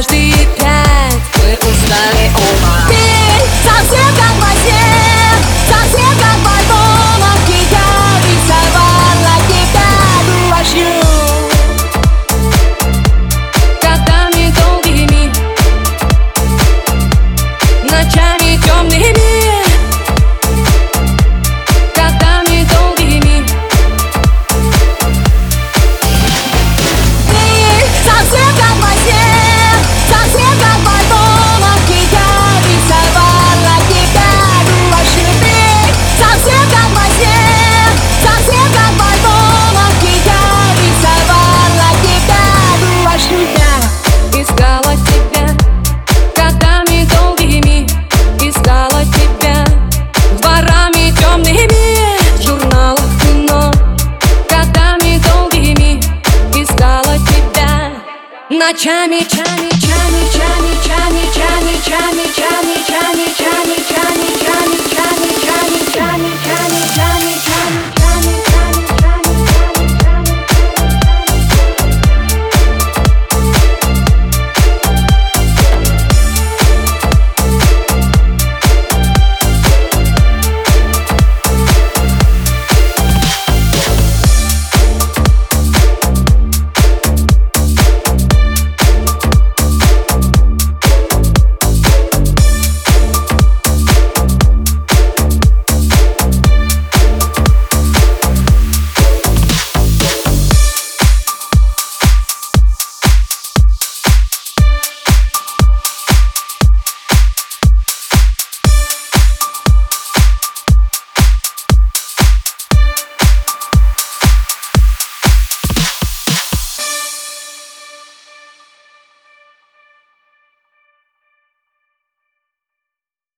каждые пять Мы устали ума Ночами, чами, чами, чами, чами, чами, чами, чами, чами, чами.